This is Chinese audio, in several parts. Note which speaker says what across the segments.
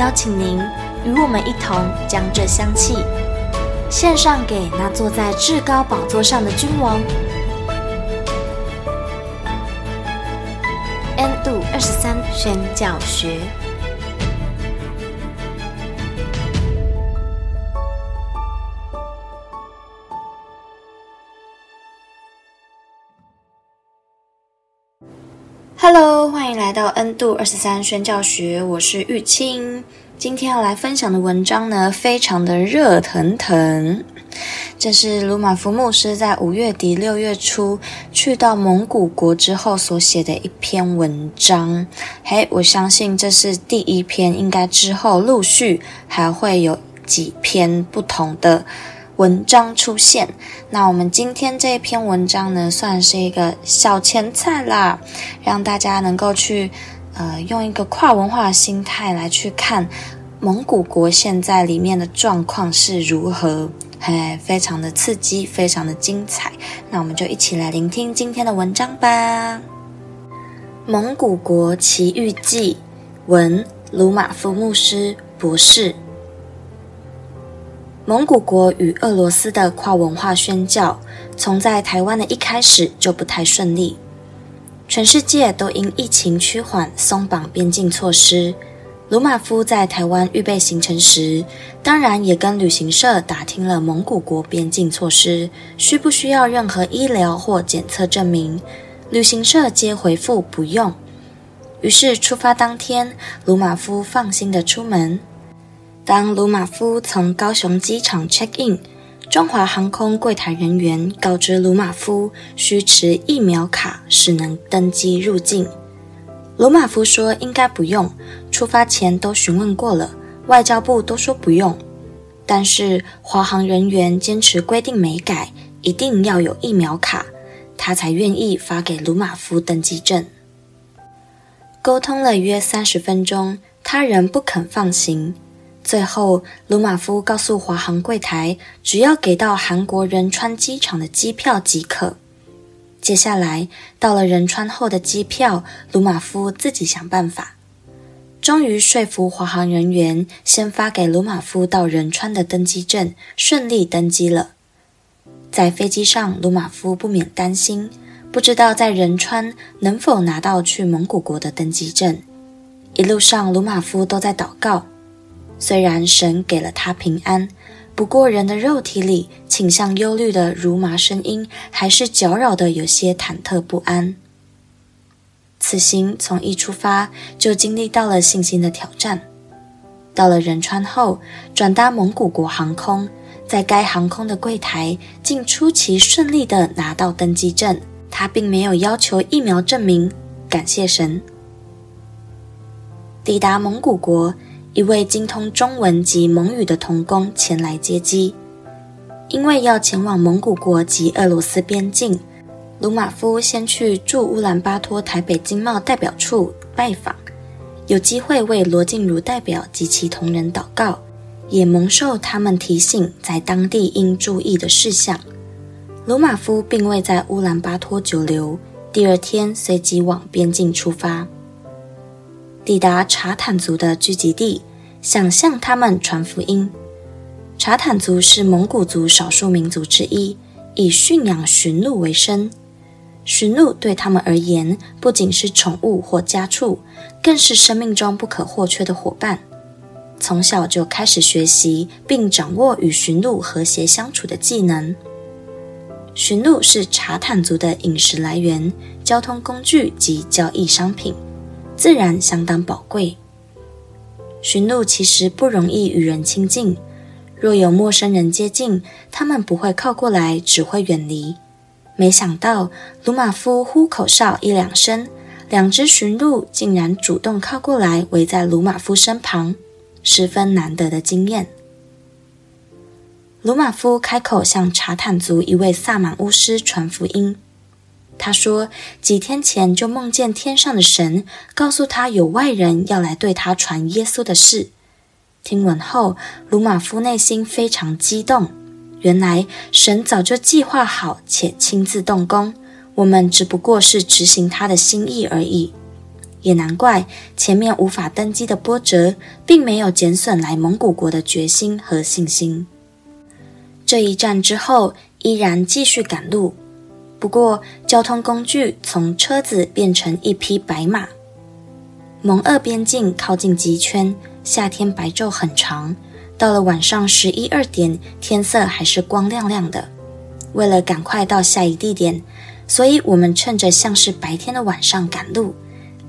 Speaker 1: 邀请您与我们一同将这香气献上给那坐在至高宝座上的君王。N 度二十三宣教学。Hello，欢迎来到 N 度二十三宣教学，我是玉清。今天要来分享的文章呢，非常的热腾腾。这是鲁玛夫牧师在五月底六月初去到蒙古国之后所写的一篇文章。嘿，我相信这是第一篇，应该之后陆续还会有几篇不同的。文章出现，那我们今天这一篇文章呢，算是一个小前菜啦，让大家能够去，呃，用一个跨文化的心态来去看蒙古国现在里面的状况是如何，嘿，非常的刺激，非常的精彩。那我们就一起来聆听今天的文章吧，《蒙古国奇遇记》文鲁玛夫牧师博士。蒙古国与俄罗斯的跨文化宣教，从在台湾的一开始就不太顺利。全世界都因疫情趋缓松绑边境措施。鲁马夫在台湾预备行程时，当然也跟旅行社打听了蒙古国边境措施，需不需要任何医疗或检测证明？旅行社皆回复不用。于是出发当天，鲁马夫放心的出门。当鲁马夫从高雄机场 check in，中华航空柜台人员告知鲁马夫需持疫苗卡是能登机入境。鲁马夫说应该不用，出发前都询问过了，外交部都说不用。但是华航人员坚持规定没改，一定要有疫苗卡，他才愿意发给鲁马夫登机证。沟通了约三十分钟，他仍不肯放行。最后，鲁玛夫告诉华航柜台，只要给到韩国仁川机场的机票即可。接下来，到了仁川后的机票，鲁马夫自己想办法。终于说服华航人员，先发给鲁马夫到仁川的登机证，顺利登机了。在飞机上，鲁马夫不免担心，不知道在仁川能否拿到去蒙古国的登机证。一路上，鲁马夫都在祷告。虽然神给了他平安，不过人的肉体里倾向忧虑的如麻声音还是搅扰得有些忐忑不安。此行从一出发就经历到了信心的挑战。到了仁川后，转搭蒙古国航空，在该航空的柜台竟出奇顺利地拿到登机证。他并没有要求疫苗证明，感谢神。抵达蒙古国。一位精通中文及蒙语的同工前来接机，因为要前往蒙古国及俄罗斯边境，鲁马夫先去驻乌兰巴托台北经贸代表处拜访，有机会为罗静茹代表及其同仁祷告，也蒙受他们提醒在当地应注意的事项。鲁马夫并未在乌兰巴托久留，第二天随即往边境出发。抵达察坦族的聚集地，想向他们传福音。察坦族是蒙古族少数民族之一，以驯养驯鹿为生。驯鹿对他们而言，不仅是宠物或家畜，更是生命中不可或缺的伙伴。从小就开始学习并掌握与驯鹿和谐相处的技能。驯鹿是察坦族的饮食来源、交通工具及交易商品。自然相当宝贵。驯鹿其实不容易与人亲近，若有陌生人接近，它们不会靠过来，只会远离。没想到鲁马夫呼口哨一两声，两只驯鹿竟然主动靠过来，围在鲁马夫身旁，十分难得的经验。鲁马夫开口向查坦族一位萨满巫师传福音。他说，几天前就梦见天上的神告诉他，有外人要来对他传耶稣的事。听闻后，鲁玛夫内心非常激动。原来神早就计划好且亲自动工，我们只不过是执行他的心意而已。也难怪前面无法登基的波折，并没有减损来蒙古国的决心和信心。这一战之后，依然继续赶路。不过，交通工具从车子变成一匹白马。蒙鄂边境靠近极圈，夏天白昼很长，到了晚上十一二点，天色还是光亮亮的。为了赶快到下一地点，所以我们趁着像是白天的晚上赶路，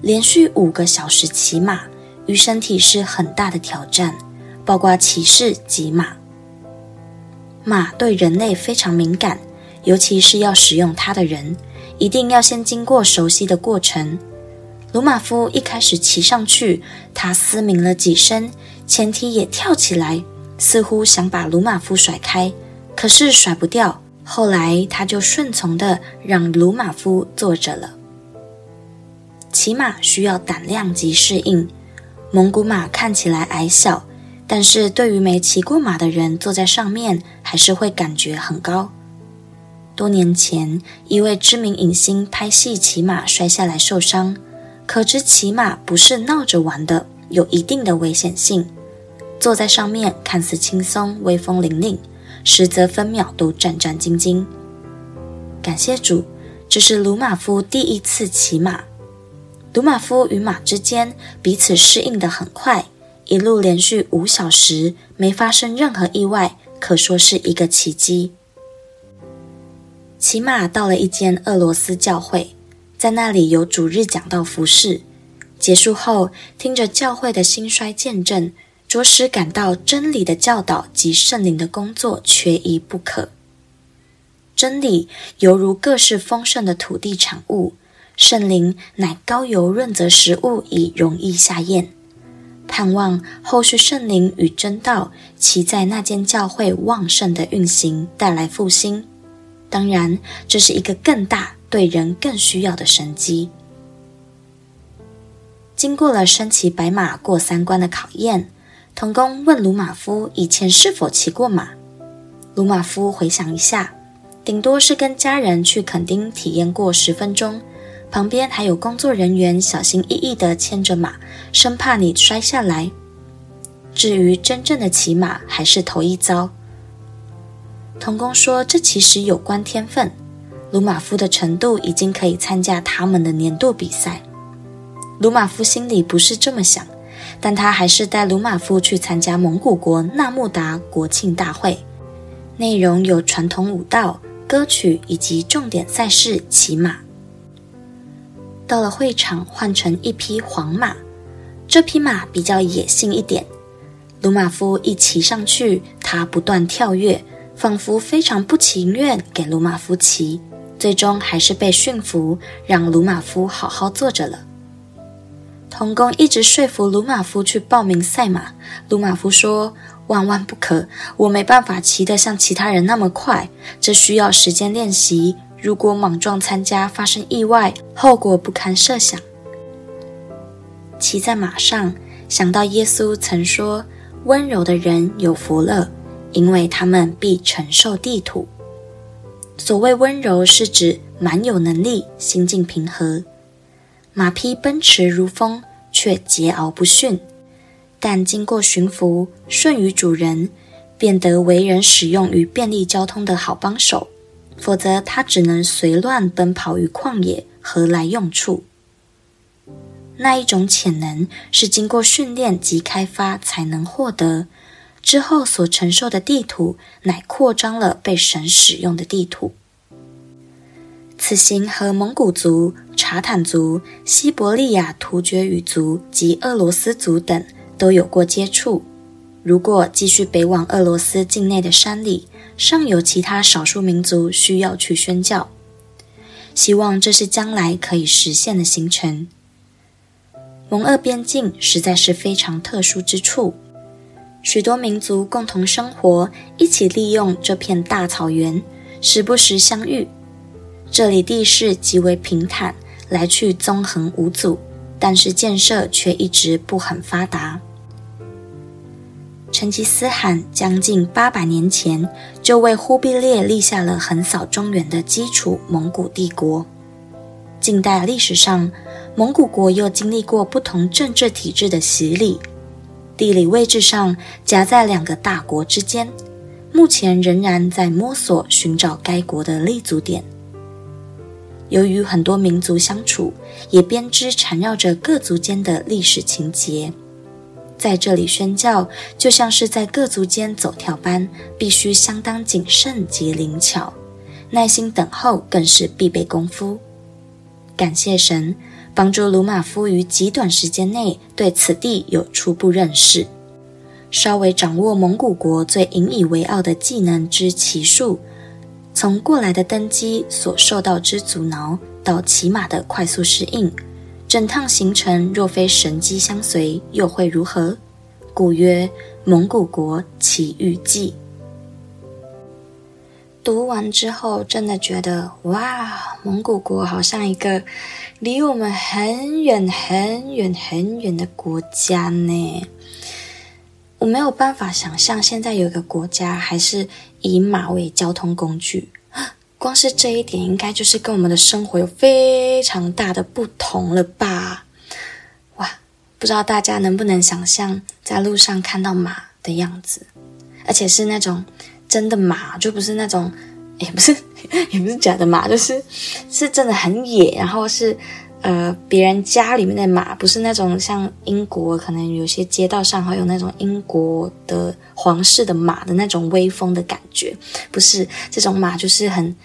Speaker 1: 连续五个小时骑马，于身体是很大的挑战，包括骑士及马。马对人类非常敏感。尤其是要使用它的人，一定要先经过熟悉的过程。鲁马夫一开始骑上去，他嘶鸣了几声，前蹄也跳起来，似乎想把鲁马夫甩开，可是甩不掉。后来他就顺从地让鲁马夫坐着了。骑马需要胆量及适应。蒙古马看起来矮小，但是对于没骑过马的人，坐在上面还是会感觉很高。多年前，一位知名影星拍戏骑马摔下来受伤，可知骑马不是闹着玩的，有一定的危险性。坐在上面看似轻松、威风凛凛，实则分秒都战战兢兢。感谢主，这是鲁马夫第一次骑马。鲁马夫与马之间彼此适应得很快，一路连续五小时没发生任何意外，可说是一个奇迹。骑马到了一间俄罗斯教会，在那里有主日讲道服事。结束后，听着教会的兴衰见证，着实感到真理的教导及圣灵的工作缺一不可。真理犹如各式丰盛的土地产物，圣灵乃高油润泽食物，以容易下咽。盼望后续圣灵与真道，其在那间教会旺盛的运行，带来复兴。当然，这是一个更大、对人更需要的神机。经过了身骑白马过三关的考验，童工问鲁马夫以前是否骑过马。鲁马夫回想一下，顶多是跟家人去垦丁体验过十分钟，旁边还有工作人员小心翼翼地牵着马，生怕你摔下来。至于真正的骑马，还是头一遭。童工说：“这其实有关天分。鲁马夫的程度已经可以参加他们的年度比赛。鲁马夫心里不是这么想，但他还是带鲁马夫去参加蒙古国纳木达国庆大会，内容有传统舞蹈、歌曲以及重点赛事骑马。到了会场，换成一匹黄马，这匹马比较野性一点。鲁马夫一骑上去，他不断跳跃。”仿佛非常不情愿给鲁马夫骑，最终还是被驯服，让鲁马夫好好坐着了。童工一直说服鲁马夫去报名赛马，鲁马夫说：“万万不可，我没办法骑得像其他人那么快，这需要时间练习。如果莽撞参加发生意外，后果不堪设想。”骑在马上，想到耶稣曾说：“温柔的人有福了。”因为他们必承受地土。所谓温柔，是指蛮有能力，心境平和。马匹奔驰如风，却桀骜不驯。但经过驯服，顺于主人，变得为人使用于便利交通的好帮手。否则，它只能随乱奔跑于旷野，何来用处？那一种潜能，是经过训练及开发才能获得。之后所承受的地图，乃扩张了被神使用的地图。此行和蒙古族、察坦族、西伯利亚突厥语族及俄罗斯族等都有过接触。如果继续北往俄罗斯境内的山里，尚有其他少数民族需要去宣教，希望这是将来可以实现的行程。蒙俄边境实在是非常特殊之处，许多民族共同生活，一起利用这片大草原，时不时相遇。这里地势极为平坦，来去纵横无阻，但是建设却一直不很发达。成吉思汗将近八百年前就为忽必烈立下了横扫中原的基础——蒙古帝国。近代历史上，蒙古国又经历过不同政治体制的洗礼，地理位置上夹在两个大国之间，目前仍然在摸索寻找该国的立足点。由于很多民族相处，也编织缠绕着各族间的历史情节。在这里宣教，就像是在各族间走跳般，必须相当谨慎及灵巧，耐心等候更是必备功夫。感谢神，帮助鲁玛夫于极短时间内对此地有初步认识，稍微掌握蒙古国最引以为傲的技能之骑术，从过来的登机所受到之阻挠，到骑马的快速适应。整趟行程若非神机相随，又会如何？故曰《蒙古国奇遇记》。读完之后，真的觉得哇，蒙古国好像一个离我们很远、很远、很远的国家呢。我没有办法想象，现在有一个国家还是以马为交通工具。光是这一点，应该就是跟我们的生活有非常大的不同了吧？哇，不知道大家能不能想象在路上看到马的样子，而且是那种真的马，就不是那种，也不是，也不是假的马，就是是真的很野，然后是。呃，别人家里面的马不是那种像英国，可能有些街道上会有那种英国的皇室的马的那种威风的感觉，不是这种马，就是很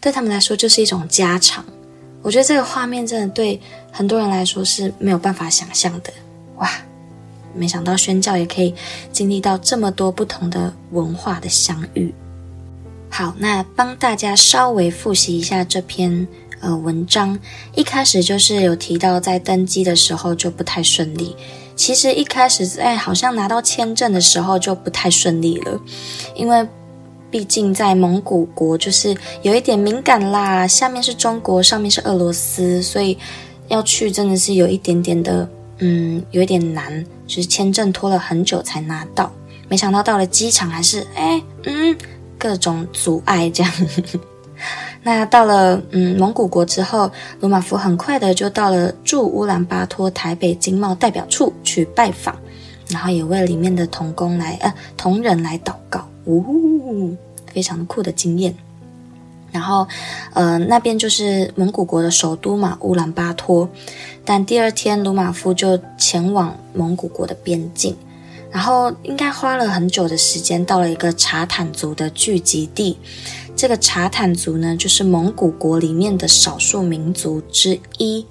Speaker 1: 对他们来说就是一种家常。我觉得这个画面真的对很多人来说是没有办法想象的。哇，没想到宣教也可以经历到这么多不同的文化的相遇。好，那帮大家稍微复习一下这篇。呃，文章一开始就是有提到，在登机的时候就不太顺利。其实一开始在好像拿到签证的时候就不太顺利了，因为毕竟在蒙古国就是有一点敏感啦，下面是中国，上面是俄罗斯，所以要去真的是有一点点的，嗯，有点难，就是签证拖了很久才拿到。没想到到了机场还是，哎，嗯，各种阻碍这样。那到了嗯蒙古国之后，鲁马夫很快的就到了驻乌兰巴托台北经贸代表处去拜访，然后也为里面的童工来呃同仁来祷告，呜、哦，非常酷的经验。然后呃那边就是蒙古国的首都嘛，乌兰巴托。但第二天鲁马夫就前往蒙古国的边境，然后应该花了很久的时间，到了一个察坦族的聚集地。这个察坦族呢，就是蒙古国里面的少数民族之一。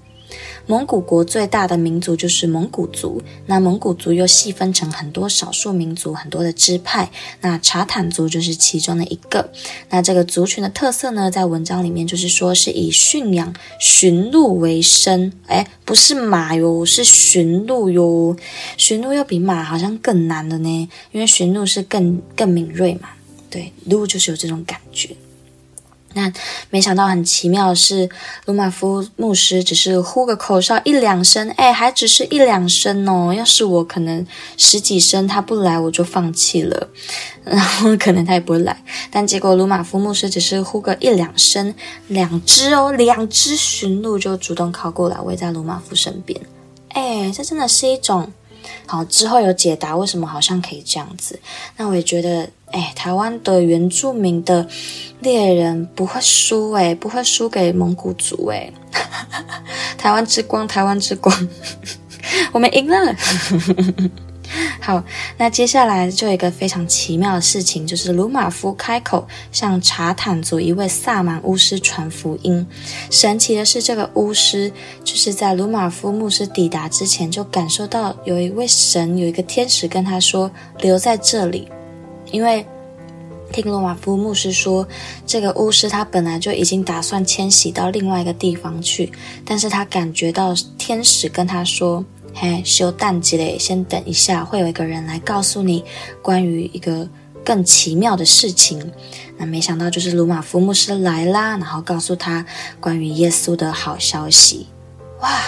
Speaker 1: 蒙古国最大的民族就是蒙古族，那蒙古族又细分成很多少数民族，很多的支派。那察坦族就是其中的一个。那这个族群的特色呢，在文章里面就是说是以驯养驯鹿为生。哎，不是马哟，是驯鹿哟。驯鹿要比马好像更难的呢，因为驯鹿是更更敏锐嘛。对，鹿就是有这种感觉。那没想到很奇妙的是，鲁玛夫牧师只是呼个口哨一两声，哎，还只是一两声哦。要是我，可能十几声他不来，我就放弃了。然后可能他也不会来。但结果鲁玛夫牧师只是呼个一两声，两只哦，两只驯鹿就主动靠过来围在鲁玛夫身边。哎，这真的是一种。好，之后有解答为什么好像可以这样子。那我也觉得，哎，台湾的原住民的猎人不会输，哎，不会输给蒙古族，哎，台湾之光，台湾之光，我们赢了。好，那接下来就有一个非常奇妙的事情，就是鲁马夫开口向查坦族一位萨满巫师传福音。神奇的是，这个巫师就是在鲁马夫牧师抵达之前，就感受到有一位神，有一个天使跟他说：“留在这里，因为听鲁马夫牧师说，这个巫师他本来就已经打算迁徙到另外一个地方去，但是他感觉到天使跟他说：“嘿，休淡季嘞，先等一下，会有一个人来告诉你关于一个更奇妙的事情。”那没想到就是鲁马夫牧师来啦，然后告诉他关于耶稣的好消息。哇，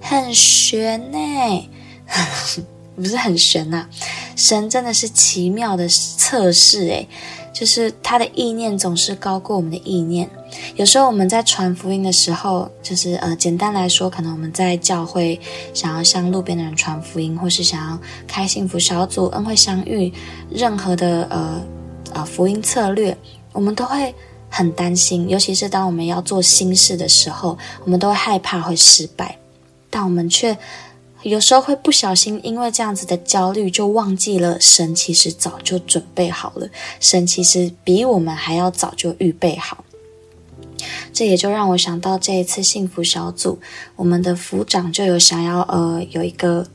Speaker 1: 很悬呢。不是很悬呐、啊，神真的是奇妙的测试诶，就是他的意念总是高过我们的意念。有时候我们在传福音的时候，就是呃，简单来说，可能我们在教会想要向路边的人传福音，或是想要开幸福小组、恩惠相遇，任何的呃呃福音策略，我们都会很担心，尤其是当我们要做新事的时候，我们都会害怕会失败，但我们却。有时候会不小心，因为这样子的焦虑，就忘记了神其实早就准备好了。神其实比我们还要早就预备好。这也就让我想到这一次幸福小组，我们的组长就有想要呃有一个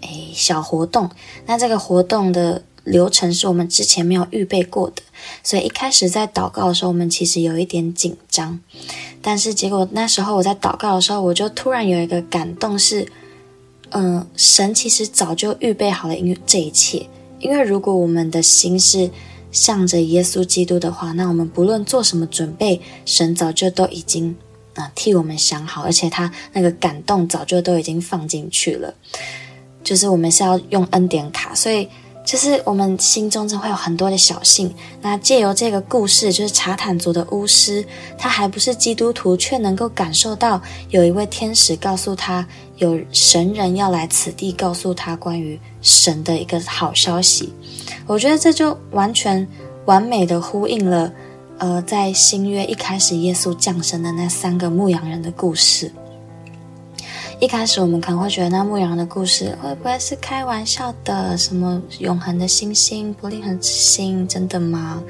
Speaker 1: 诶小活动。那这个活动的流程是我们之前没有预备过的，所以一开始在祷告的时候，我们其实有一点紧张。但是结果那时候我在祷告的时候，我就突然有一个感动是。嗯，神其实早就预备好了，因为这一切。因为如果我们的心是向着耶稣基督的话，那我们不论做什么准备，神早就都已经啊、替我们想好，而且他那个感动早就都已经放进去了。就是我们是要用恩典卡，所以。就是我们心中就会有很多的小信，那借由这个故事，就是查坦族的巫师，他还不是基督徒，却能够感受到有一位天使告诉他，有神人要来此地，告诉他关于神的一个好消息。我觉得这就完全完美的呼应了，呃，在新约一开始耶稣降生的那三个牧羊人的故事。一开始我们可能会觉得那牧羊人的故事会不会是开玩笑的？什么永恒的星星、不利恒之星，真的吗？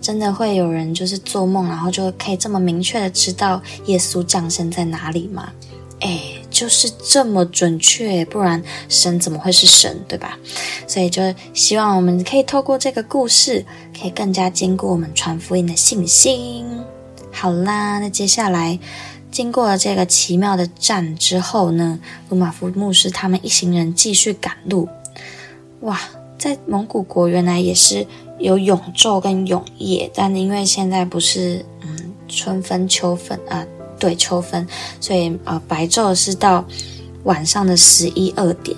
Speaker 1: 真的会有人就是做梦，然后就可以这么明确的知道耶稣降生在哪里吗？诶，就是这么准确，不然神怎么会是神，对吧？所以就希望我们可以透过这个故事，可以更加坚固我们传福音的信心。好啦，那接下来。经过了这个奇妙的战之后呢，鲁马夫牧师他们一行人继续赶路。哇，在蒙古国原来也是有永昼跟永夜，但因为现在不是嗯春分秋分啊，对秋分，所以呃白昼是到晚上的十一二点，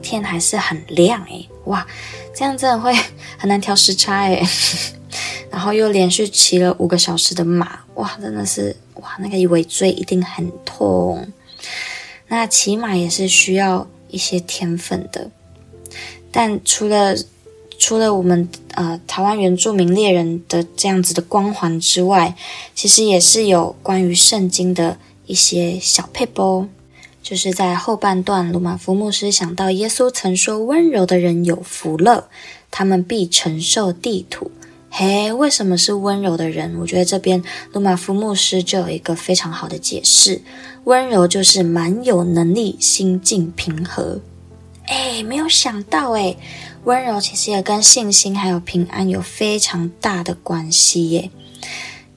Speaker 1: 天还是很亮诶。哇，这样真的会很难调时差诶。然后又连续骑了五个小时的马，哇，真的是哇，那个尾椎一定很痛。那骑马也是需要一些天分的，但除了除了我们呃台湾原住民猎人的这样子的光环之外，其实也是有关于圣经的一些小撇步，就是在后半段，鲁玛夫牧师想到耶稣曾说：“温柔的人有福了，他们必承受地土。”嘿，为什么是温柔的人？我觉得这边鲁玛夫牧师就有一个非常好的解释：温柔就是蛮有能力，心境平和。哎，没有想到哎，温柔其实也跟信心还有平安有非常大的关系耶。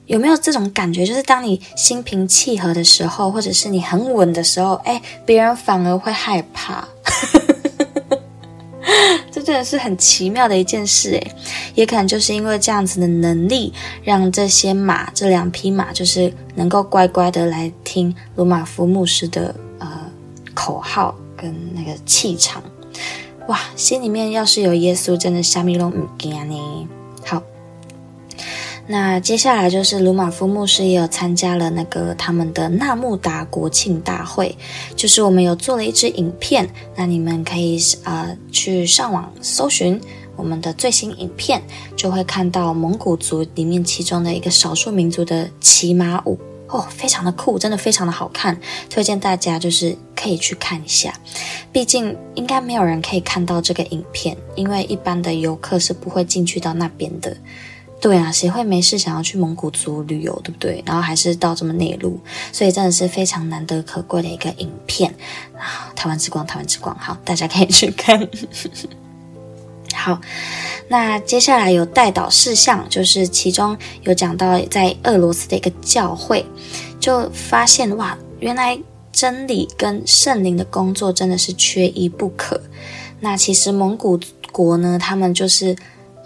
Speaker 1: 有没有这种感觉？就是当你心平气和的时候，或者是你很稳的时候，哎，别人反而会害怕。这真的是很奇妙的一件事诶，也可能就是因为这样子的能力，让这些马，这两匹马，就是能够乖乖的来听鲁马夫牧师的呃口号跟那个气场，哇，心里面要是有耶稣，真的虾米拢唔惊呢。好。那接下来就是鲁玛夫牧师也有参加了那个他们的纳木达国庆大会，就是我们有做了一支影片，那你们可以呃去上网搜寻我们的最新影片，就会看到蒙古族里面其中的一个少数民族的骑马舞哦，非常的酷，真的非常的好看，推荐大家就是可以去看一下，毕竟应该没有人可以看到这个影片，因为一般的游客是不会进去到那边的。对啊，谁会没事想要去蒙古族旅游，对不对？然后还是到这么内陆，所以真的是非常难得可贵的一个影片啊！台湾之光，台湾之光，好，大家可以去看。好，那接下来有代导事项，就是其中有讲到在俄罗斯的一个教会，就发现哇，原来真理跟圣灵的工作真的是缺一不可。那其实蒙古国呢，他们就是。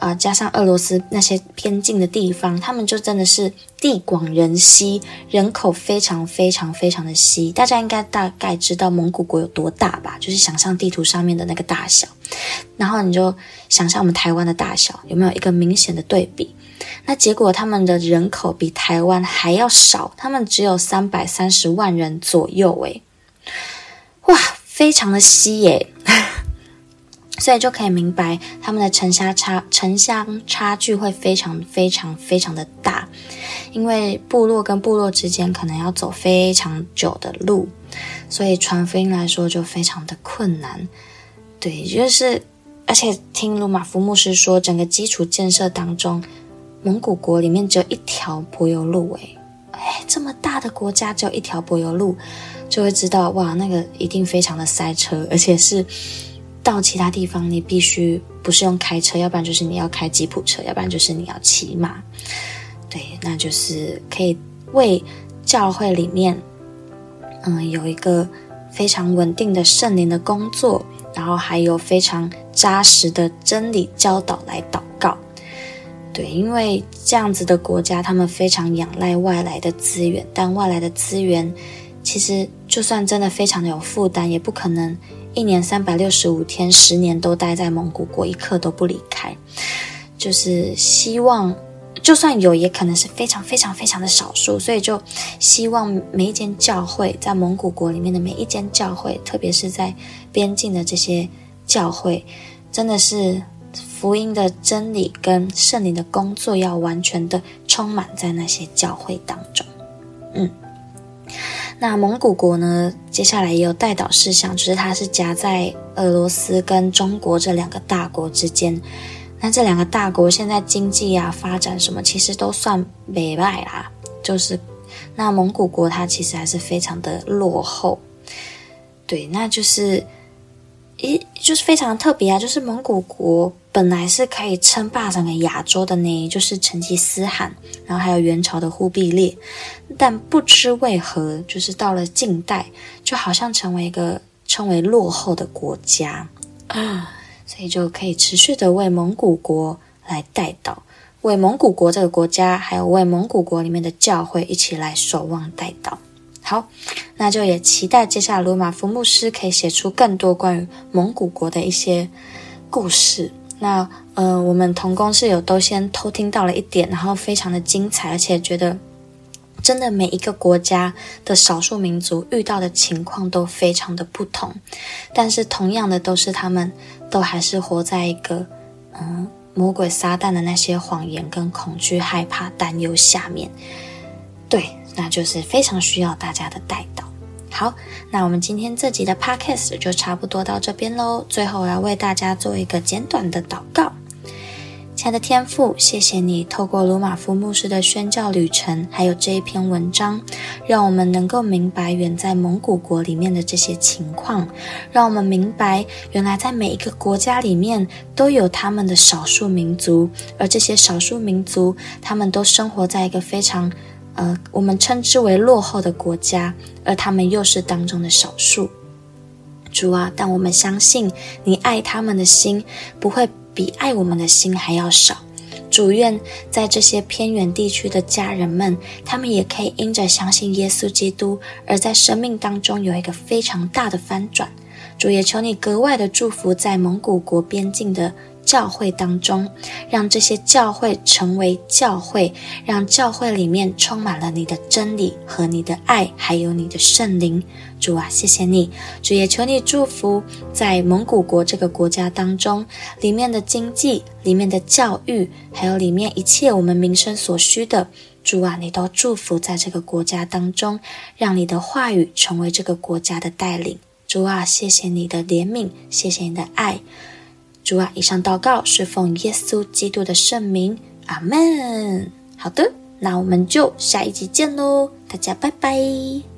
Speaker 1: 啊、加上俄罗斯那些边境的地方，他们就真的是地广人稀，人口非常非常非常的稀。大家应该大概知道蒙古国有多大吧？就是想象地图上面的那个大小，然后你就想象我们台湾的大小，有没有一个明显的对比？那结果他们的人口比台湾还要少，他们只有三百三十万人左右，诶，哇，非常的稀耶。所以就可以明白他们的城乡差城乡差距会非常非常非常的大，因为部落跟部落之间可能要走非常久的路，所以传福音来说就非常的困难。对，就是而且听鲁马夫牧师说，整个基础建设当中，蒙古国里面只有一条柏油路，诶哎，这么大的国家只有一条柏油路，就会知道哇，那个一定非常的塞车，而且是。到其他地方，你必须不是用开车，要不然就是你要开吉普车，要不然就是你要骑马。对，那就是可以为教会里面，嗯，有一个非常稳定的圣灵的工作，然后还有非常扎实的真理教导来祷告。对，因为这样子的国家，他们非常仰赖外来的资源，但外来的资源其实就算真的非常的有负担，也不可能。一年三百六十五天，十年都待在蒙古国，一刻都不离开。就是希望，就算有，也可能是非常非常非常的少数。所以就希望每一间教会，在蒙古国里面的每一间教会，特别是在边境的这些教会，真的是福音的真理跟圣灵的工作，要完全的充满在那些教会当中。嗯。那蒙古国呢？接下来也有代导事项，就是它是夹在俄罗斯跟中国这两个大国之间。那这两个大国现在经济啊、发展什么，其实都算北败啦。就是那蒙古国它其实还是非常的落后。对，那就是。一，就是非常特别啊！就是蒙古国本来是可以称霸整个亚洲的呢，就是成吉思汗，然后还有元朝的忽必烈，但不知为何，就是到了近代，就好像成为一个称为落后的国家啊，所以就可以持续的为蒙古国来代祷，为蒙古国这个国家，还有为蒙古国里面的教会一起来守望代祷。好，那就也期待接下来鲁马夫牧师可以写出更多关于蒙古国的一些故事。那呃，我们同工室友都先偷听到了一点，然后非常的精彩，而且觉得真的每一个国家的少数民族遇到的情况都非常的不同，但是同样的都是他们都还是活在一个嗯魔鬼撒旦的那些谎言跟恐惧、害怕、担忧下面，对。那就是非常需要大家的代祷。好，那我们今天这集的 podcast 就差不多到这边喽。最后，我要为大家做一个简短的祷告。亲爱的天父，谢谢你透过鲁玛夫牧师的宣教旅程，还有这一篇文章，让我们能够明白远在蒙古国里面的这些情况，让我们明白原来在每一个国家里面都有他们的少数民族，而这些少数民族，他们都生活在一个非常。呃，我们称之为落后的国家，而他们又是当中的少数。主啊，但我们相信你爱他们的心不会比爱我们的心还要少。主愿在这些偏远地区的家人们，他们也可以因着相信耶稣基督，而在生命当中有一个非常大的翻转。主也求你格外的祝福在蒙古国边境的。教会当中，让这些教会成为教会，让教会里面充满了你的真理和你的爱，还有你的圣灵。主啊，谢谢你，主也求你祝福在蒙古国这个国家当中，里面的经济、里面的教育，还有里面一切我们民生所需的。主啊，你都祝福在这个国家当中，让你的话语成为这个国家的带领。主啊，谢谢你的怜悯，谢谢你的爱。主啊，以上祷告是奉耶稣基督的圣名，阿门。好的，那我们就下一集见喽，大家拜拜。